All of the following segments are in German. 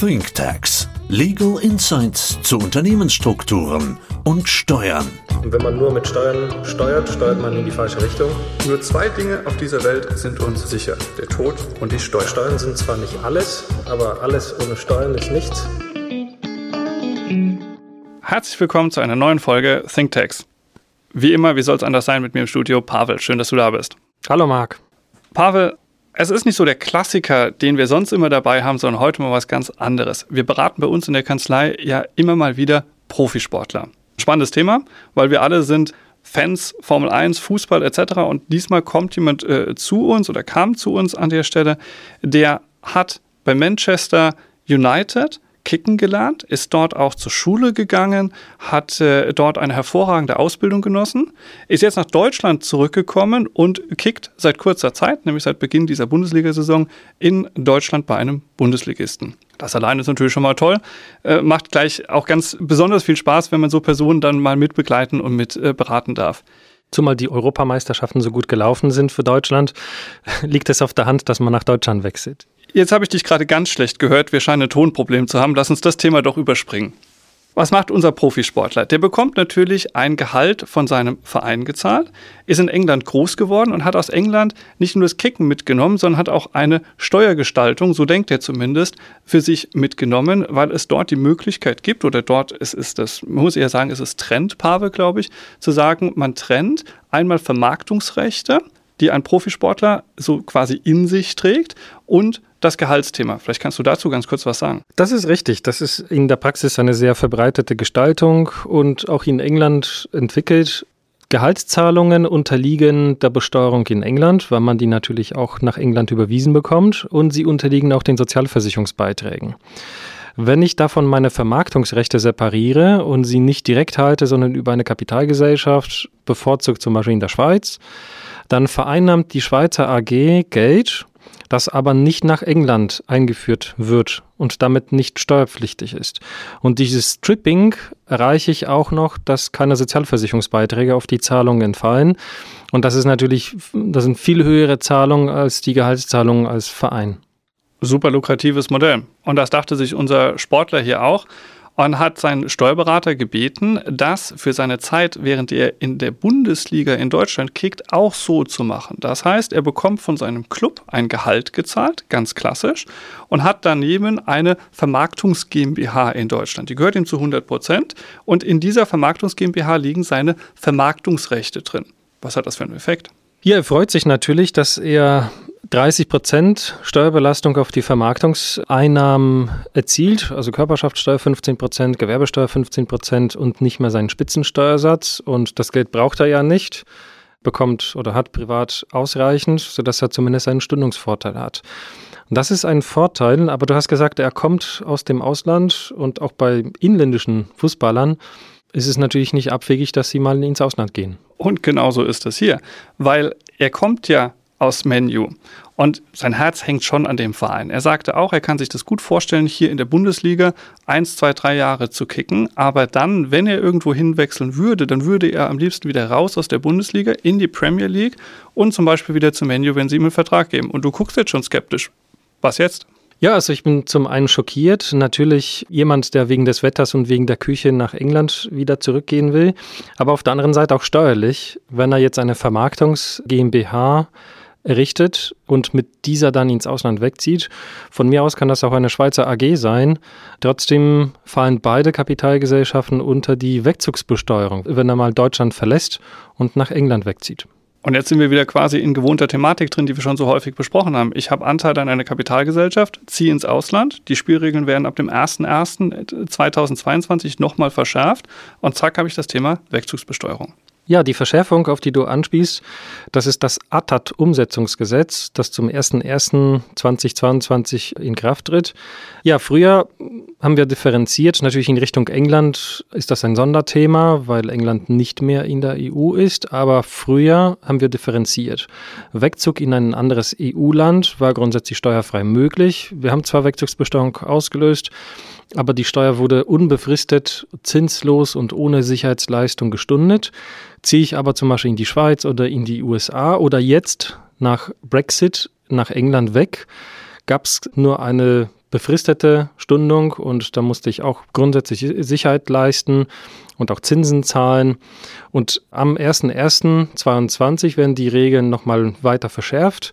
ThinkTax. Legal Insights zu Unternehmensstrukturen und Steuern. Und wenn man nur mit Steuern steuert, steuert man in die falsche Richtung. Nur zwei Dinge auf dieser Welt sind uns sicher. Der Tod und die Steuern. Steuern sind zwar nicht alles, aber alles ohne Steuern ist nichts. Herzlich willkommen zu einer neuen Folge ThinkTax. Wie immer, wie soll es anders sein mit mir im Studio? Pavel, schön, dass du da bist. Hallo Marc. Pavel, es ist nicht so der Klassiker, den wir sonst immer dabei haben, sondern heute mal was ganz anderes. Wir beraten bei uns in der Kanzlei ja immer mal wieder Profisportler. Spannendes Thema, weil wir alle sind Fans Formel 1, Fußball etc. Und diesmal kommt jemand äh, zu uns oder kam zu uns an der Stelle, der hat bei Manchester United Kicken gelernt, ist dort auch zur Schule gegangen, hat äh, dort eine hervorragende Ausbildung genossen, ist jetzt nach Deutschland zurückgekommen und kickt seit kurzer Zeit, nämlich seit Beginn dieser Bundesliga-Saison, in Deutschland bei einem Bundesligisten. Das allein ist natürlich schon mal toll. Äh, macht gleich auch ganz besonders viel Spaß, wenn man so Personen dann mal mitbegleiten und mit äh, beraten darf. Zumal die Europameisterschaften so gut gelaufen sind für Deutschland, liegt es auf der Hand, dass man nach Deutschland wechselt. Jetzt habe ich dich gerade ganz schlecht gehört. Wir scheinen ein Tonproblem zu haben. Lass uns das Thema doch überspringen. Was macht unser Profisportler? Der bekommt natürlich ein Gehalt von seinem Verein gezahlt, ist in England groß geworden und hat aus England nicht nur das Kicken mitgenommen, sondern hat auch eine Steuergestaltung, so denkt er zumindest, für sich mitgenommen, weil es dort die Möglichkeit gibt, oder dort ist, ist das, man muss eher sagen, es ist Trendpaare, glaube ich, zu sagen, man trennt einmal Vermarktungsrechte, die ein Profisportler so quasi in sich trägt und das Gehaltsthema. Vielleicht kannst du dazu ganz kurz was sagen. Das ist richtig. Das ist in der Praxis eine sehr verbreitete Gestaltung und auch in England entwickelt. Gehaltszahlungen unterliegen der Besteuerung in England, weil man die natürlich auch nach England überwiesen bekommt und sie unterliegen auch den Sozialversicherungsbeiträgen. Wenn ich davon meine Vermarktungsrechte separiere und sie nicht direkt halte, sondern über eine Kapitalgesellschaft, bevorzugt zum Beispiel in der Schweiz, dann vereinnahmt die Schweizer AG Geld das aber nicht nach England eingeführt wird und damit nicht steuerpflichtig ist. Und dieses Stripping erreiche ich auch noch, dass keine Sozialversicherungsbeiträge auf die Zahlungen entfallen. Und das ist natürlich, das sind viel höhere Zahlungen als die Gehaltszahlungen als Verein. Super lukratives Modell. Und das dachte sich unser Sportler hier auch und hat seinen Steuerberater gebeten, das für seine Zeit, während er in der Bundesliga in Deutschland kickt, auch so zu machen. Das heißt, er bekommt von seinem Club ein Gehalt gezahlt, ganz klassisch, und hat daneben eine Vermarktungs GmbH in Deutschland. Die gehört ihm zu 100 Prozent und in dieser Vermarktungs GmbH liegen seine Vermarktungsrechte drin. Was hat das für einen Effekt? Ja, er freut sich natürlich, dass er 30 Prozent Steuerbelastung auf die Vermarktungseinnahmen erzielt, also Körperschaftssteuer 15 Prozent, Gewerbesteuer 15 Prozent und nicht mehr seinen Spitzensteuersatz. Und das Geld braucht er ja nicht, bekommt oder hat privat ausreichend, sodass er zumindest einen Stundungsvorteil hat. Und das ist ein Vorteil, aber du hast gesagt, er kommt aus dem Ausland und auch bei inländischen Fußballern ist es natürlich nicht abwegig, dass sie mal ins Ausland gehen. Und genauso ist es hier, weil er kommt ja aus Menu. Und sein Herz hängt schon an dem Verein. Er sagte auch, er kann sich das gut vorstellen, hier in der Bundesliga eins, zwei, drei Jahre zu kicken. Aber dann, wenn er irgendwo hinwechseln würde, dann würde er am liebsten wieder raus aus der Bundesliga in die Premier League und zum Beispiel wieder zum Menu, wenn sie ihm einen Vertrag geben. Und du guckst jetzt schon skeptisch. Was jetzt? Ja, also ich bin zum einen schockiert. Natürlich jemand, der wegen des Wetters und wegen der Küche nach England wieder zurückgehen will. Aber auf der anderen Seite auch steuerlich. Wenn er jetzt eine Vermarktungs GmbH errichtet und mit dieser dann ins Ausland wegzieht. Von mir aus kann das auch eine Schweizer AG sein. Trotzdem fallen beide Kapitalgesellschaften unter die Wegzugsbesteuerung, wenn er mal Deutschland verlässt und nach England wegzieht. Und jetzt sind wir wieder quasi in gewohnter Thematik drin, die wir schon so häufig besprochen haben. Ich habe Anteil an einer Kapitalgesellschaft, ziehe ins Ausland. Die Spielregeln werden ab dem 01.01.2022 nochmal verschärft. Und zack, habe ich das Thema Wegzugsbesteuerung. Ja, die Verschärfung, auf die du anspielst, das ist das ATAT-Umsetzungsgesetz, das zum 01.01.2022 in Kraft tritt. Ja, früher haben wir differenziert. Natürlich in Richtung England ist das ein Sonderthema, weil England nicht mehr in der EU ist. Aber früher haben wir differenziert. Wegzug in ein anderes EU-Land war grundsätzlich steuerfrei möglich. Wir haben zwar Wegzugsbesteuerung ausgelöst, aber die Steuer wurde unbefristet, zinslos und ohne Sicherheitsleistung gestundet. Ziehe ich aber zum Beispiel in die Schweiz oder in die USA oder jetzt nach Brexit nach England weg, gab es nur eine befristete Stundung und da musste ich auch grundsätzlich Sicherheit leisten und auch Zinsen zahlen. Und am 01.01.2022 werden die Regeln nochmal weiter verschärft.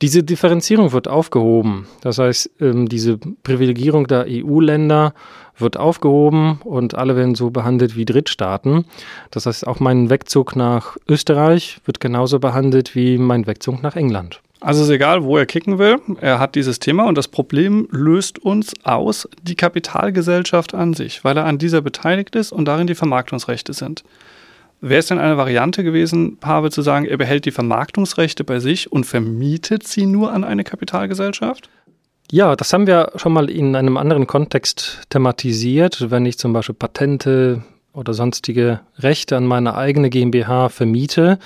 Diese Differenzierung wird aufgehoben. Das heißt, ähm, diese Privilegierung der EU-Länder wird aufgehoben und alle werden so behandelt wie Drittstaaten. Das heißt, auch mein Wegzug nach Österreich wird genauso behandelt wie mein Wegzug nach England. Also ist egal, wo er kicken will, er hat dieses Thema und das Problem löst uns aus die Kapitalgesellschaft an sich, weil er an dieser beteiligt ist und darin die Vermarktungsrechte sind. Wäre es denn eine Variante gewesen, Pavel zu sagen, er behält die Vermarktungsrechte bei sich und vermietet sie nur an eine Kapitalgesellschaft? Ja, das haben wir schon mal in einem anderen Kontext thematisiert. Wenn ich zum Beispiel Patente oder sonstige Rechte an meine eigene GmbH vermiete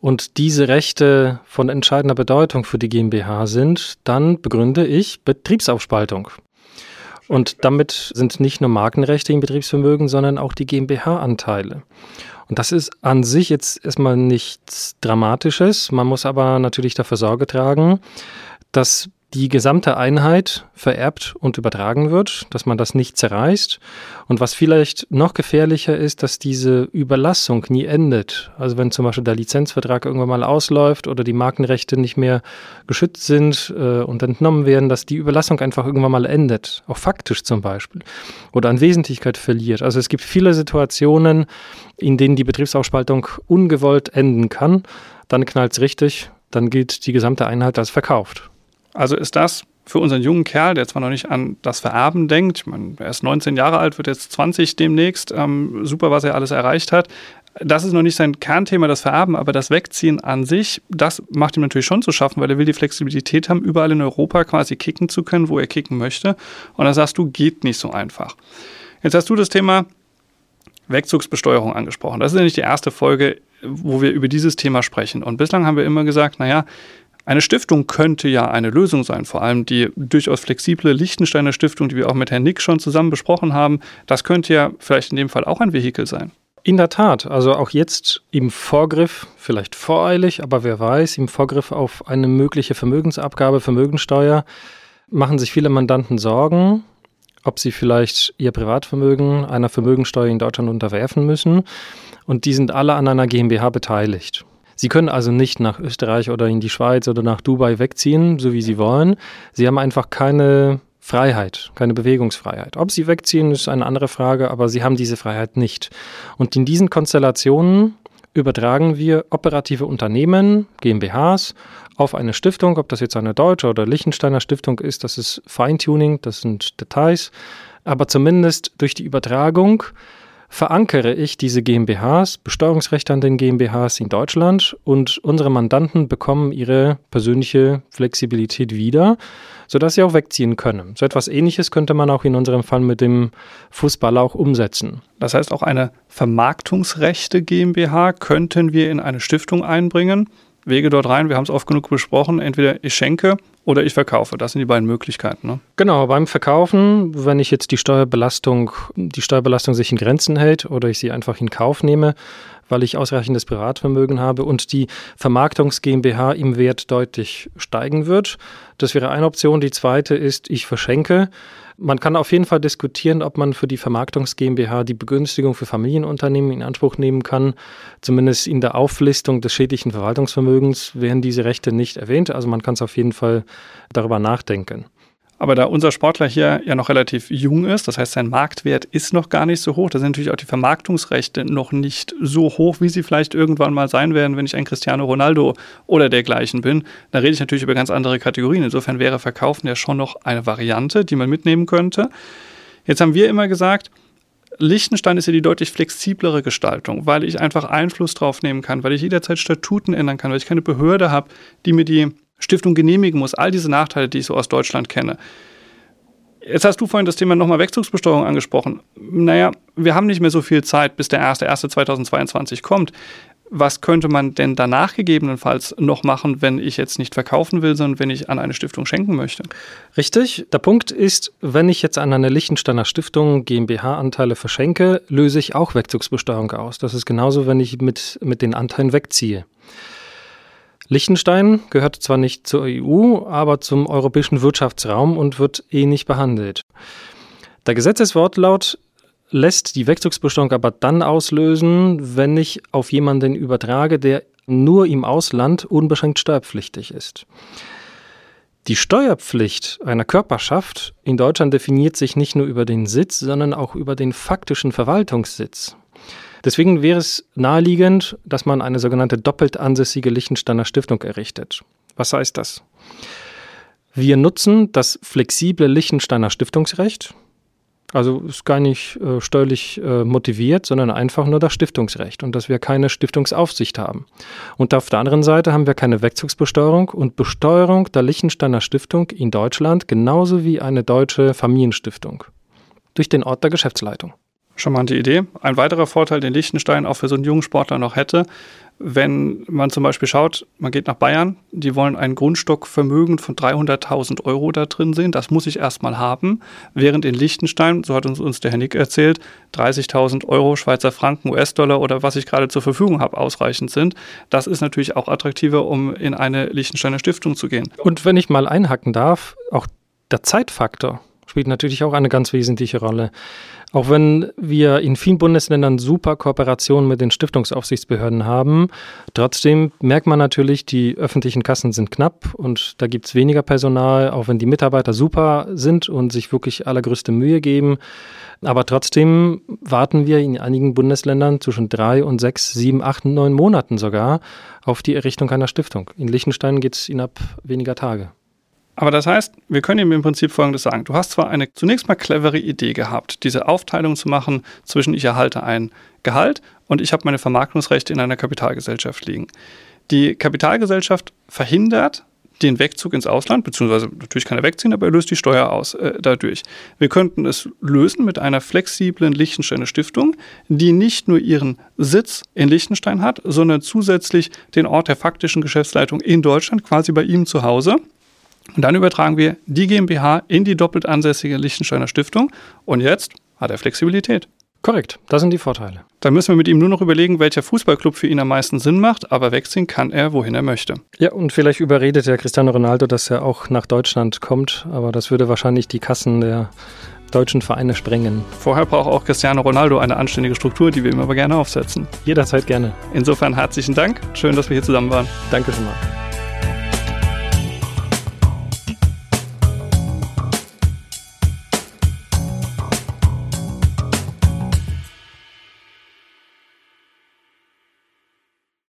und diese Rechte von entscheidender Bedeutung für die GmbH sind, dann begründe ich Betriebsaufspaltung. Und damit sind nicht nur Markenrechte im Betriebsvermögen, sondern auch die GmbH-Anteile. Und das ist an sich jetzt erstmal nichts Dramatisches. Man muss aber natürlich dafür Sorge tragen, dass die gesamte Einheit vererbt und übertragen wird, dass man das nicht zerreißt. Und was vielleicht noch gefährlicher ist, dass diese Überlassung nie endet. Also wenn zum Beispiel der Lizenzvertrag irgendwann mal ausläuft oder die Markenrechte nicht mehr geschützt sind äh, und entnommen werden, dass die Überlassung einfach irgendwann mal endet. Auch faktisch zum Beispiel. Oder an Wesentlichkeit verliert. Also es gibt viele Situationen, in denen die Betriebsaufspaltung ungewollt enden kann. Dann knallt es richtig, dann gilt die gesamte Einheit als verkauft. Also ist das für unseren jungen Kerl, der zwar noch nicht an das Vererben denkt, ich meine, er ist 19 Jahre alt, wird jetzt 20 demnächst, ähm, super, was er alles erreicht hat. Das ist noch nicht sein Kernthema, das Vererben, aber das Wegziehen an sich, das macht ihm natürlich schon zu schaffen, weil er will die Flexibilität haben, überall in Europa quasi kicken zu können, wo er kicken möchte. Und da sagst du, geht nicht so einfach. Jetzt hast du das Thema Wegzugsbesteuerung angesprochen. Das ist ja nicht die erste Folge, wo wir über dieses Thema sprechen. Und bislang haben wir immer gesagt, naja, eine Stiftung könnte ja eine Lösung sein, vor allem die durchaus flexible Liechtensteiner Stiftung, die wir auch mit Herrn Nick schon zusammen besprochen haben. Das könnte ja vielleicht in dem Fall auch ein Vehikel sein. In der Tat, also auch jetzt im Vorgriff, vielleicht voreilig, aber wer weiß, im Vorgriff auf eine mögliche Vermögensabgabe, Vermögensteuer, machen sich viele Mandanten Sorgen, ob sie vielleicht ihr Privatvermögen einer Vermögensteuer in Deutschland unterwerfen müssen. Und die sind alle an einer GmbH beteiligt. Sie können also nicht nach Österreich oder in die Schweiz oder nach Dubai wegziehen, so wie Sie wollen. Sie haben einfach keine Freiheit, keine Bewegungsfreiheit. Ob Sie wegziehen, ist eine andere Frage, aber Sie haben diese Freiheit nicht. Und in diesen Konstellationen übertragen wir operative Unternehmen, GmbHs, auf eine Stiftung, ob das jetzt eine deutsche oder Liechtensteiner Stiftung ist, das ist Feintuning, das sind Details. Aber zumindest durch die Übertragung verankere ich diese GmbHs, Besteuerungsrechte an den GmbHs in Deutschland und unsere Mandanten bekommen ihre persönliche Flexibilität wieder, sodass sie auch wegziehen können. So etwas ähnliches könnte man auch in unserem Fall mit dem Fußball auch umsetzen. Das heißt, auch eine Vermarktungsrechte GmbH könnten wir in eine Stiftung einbringen. Wege dort rein, wir haben es oft genug besprochen, entweder ich schenke oder ich verkaufe. Das sind die beiden Möglichkeiten. Ne? Genau, beim Verkaufen, wenn ich jetzt die Steuerbelastung, die Steuerbelastung sich in Grenzen hält oder ich sie einfach in Kauf nehme, weil ich ausreichendes Privatvermögen habe und die Vermarktungs GmbH im Wert deutlich steigen wird. Das wäre eine Option. Die zweite ist, ich verschenke. Man kann auf jeden Fall diskutieren, ob man für die Vermarktungs GmbH die Begünstigung für Familienunternehmen in Anspruch nehmen kann. Zumindest in der Auflistung des schädlichen Verwaltungsvermögens werden diese Rechte nicht erwähnt. Also man kann es auf jeden Fall darüber nachdenken. Aber da unser Sportler hier ja noch relativ jung ist, das heißt, sein Marktwert ist noch gar nicht so hoch, da sind natürlich auch die Vermarktungsrechte noch nicht so hoch, wie sie vielleicht irgendwann mal sein werden, wenn ich ein Cristiano Ronaldo oder dergleichen bin. Da rede ich natürlich über ganz andere Kategorien. Insofern wäre Verkaufen ja schon noch eine Variante, die man mitnehmen könnte. Jetzt haben wir immer gesagt, Liechtenstein ist ja die deutlich flexiblere Gestaltung, weil ich einfach Einfluss drauf nehmen kann, weil ich jederzeit Statuten ändern kann, weil ich keine Behörde habe, die mir die Stiftung genehmigen muss. All diese Nachteile, die ich so aus Deutschland kenne. Jetzt hast du vorhin das Thema nochmal Wegzugsbesteuerung angesprochen. Naja, wir haben nicht mehr so viel Zeit, bis der 1.1.2022 kommt. Was könnte man denn danach gegebenenfalls noch machen, wenn ich jetzt nicht verkaufen will, sondern wenn ich an eine Stiftung schenken möchte? Richtig. Der Punkt ist, wenn ich jetzt an eine Liechtensteiner Stiftung GmbH-Anteile verschenke, löse ich auch Wegzugsbesteuerung aus. Das ist genauso, wenn ich mit, mit den Anteilen wegziehe. Liechtenstein gehört zwar nicht zur EU, aber zum europäischen Wirtschaftsraum und wird ähnlich behandelt. Der Gesetzeswortlaut lässt die Wegzugsbesteuerung aber dann auslösen, wenn ich auf jemanden übertrage, der nur im Ausland unbeschränkt steuerpflichtig ist. Die Steuerpflicht einer Körperschaft in Deutschland definiert sich nicht nur über den Sitz, sondern auch über den faktischen Verwaltungssitz. Deswegen wäre es naheliegend, dass man eine sogenannte doppelt ansässige Liechtensteiner Stiftung errichtet. Was heißt das? Wir nutzen das flexible Liechtensteiner Stiftungsrecht. Also ist gar nicht äh, steuerlich äh, motiviert, sondern einfach nur das Stiftungsrecht und dass wir keine Stiftungsaufsicht haben. Und auf der anderen Seite haben wir keine Wegzugsbesteuerung und Besteuerung der Liechtensteiner Stiftung in Deutschland genauso wie eine deutsche Familienstiftung durch den Ort der Geschäftsleitung. Charmante Idee. Ein weiterer Vorteil, den Liechtenstein auch für so einen jungen Sportler noch hätte, wenn man zum Beispiel schaut, man geht nach Bayern, die wollen ein Grundstockvermögen von 300.000 Euro da drin sehen. Das muss ich erstmal haben. Während in Liechtenstein, so hat uns, uns der Herr Nick erzählt, 30.000 Euro, Schweizer Franken, US-Dollar oder was ich gerade zur Verfügung habe, ausreichend sind. Das ist natürlich auch attraktiver, um in eine Liechtensteiner Stiftung zu gehen. Und wenn ich mal einhacken darf, auch der Zeitfaktor spielt natürlich auch eine ganz wesentliche Rolle. Auch wenn wir in vielen Bundesländern super Kooperationen mit den Stiftungsaufsichtsbehörden haben, trotzdem merkt man natürlich, die öffentlichen Kassen sind knapp und da gibt es weniger Personal, auch wenn die Mitarbeiter super sind und sich wirklich allergrößte Mühe geben. Aber trotzdem warten wir in einigen Bundesländern zwischen drei und sechs, sieben, acht, neun Monaten sogar auf die Errichtung einer Stiftung. In Liechtenstein geht es innerhalb weniger Tage. Aber das heißt, wir können ihm im Prinzip Folgendes sagen. Du hast zwar eine zunächst mal clevere Idee gehabt, diese Aufteilung zu machen zwischen ich erhalte ein Gehalt und ich habe meine Vermarktungsrechte in einer Kapitalgesellschaft liegen. Die Kapitalgesellschaft verhindert den Wegzug ins Ausland, beziehungsweise natürlich kann er wegziehen, aber er löst die Steuer aus äh, dadurch. Wir könnten es lösen mit einer flexiblen Liechtensteiner Stiftung, die nicht nur ihren Sitz in Liechtenstein hat, sondern zusätzlich den Ort der faktischen Geschäftsleitung in Deutschland, quasi bei ihm zu Hause. Und dann übertragen wir die GmbH in die doppelt ansässige Liechtensteiner Stiftung. Und jetzt hat er Flexibilität. Korrekt, das sind die Vorteile. Dann müssen wir mit ihm nur noch überlegen, welcher Fußballclub für ihn am meisten Sinn macht, aber wegziehen kann er, wohin er möchte. Ja, und vielleicht überredet der Cristiano Ronaldo, dass er auch nach Deutschland kommt, aber das würde wahrscheinlich die Kassen der deutschen Vereine sprengen. Vorher braucht auch Cristiano Ronaldo eine anständige Struktur, die wir ihm aber gerne aufsetzen. Jederzeit gerne. Insofern herzlichen Dank. Schön, dass wir hier zusammen waren. Danke schon mal.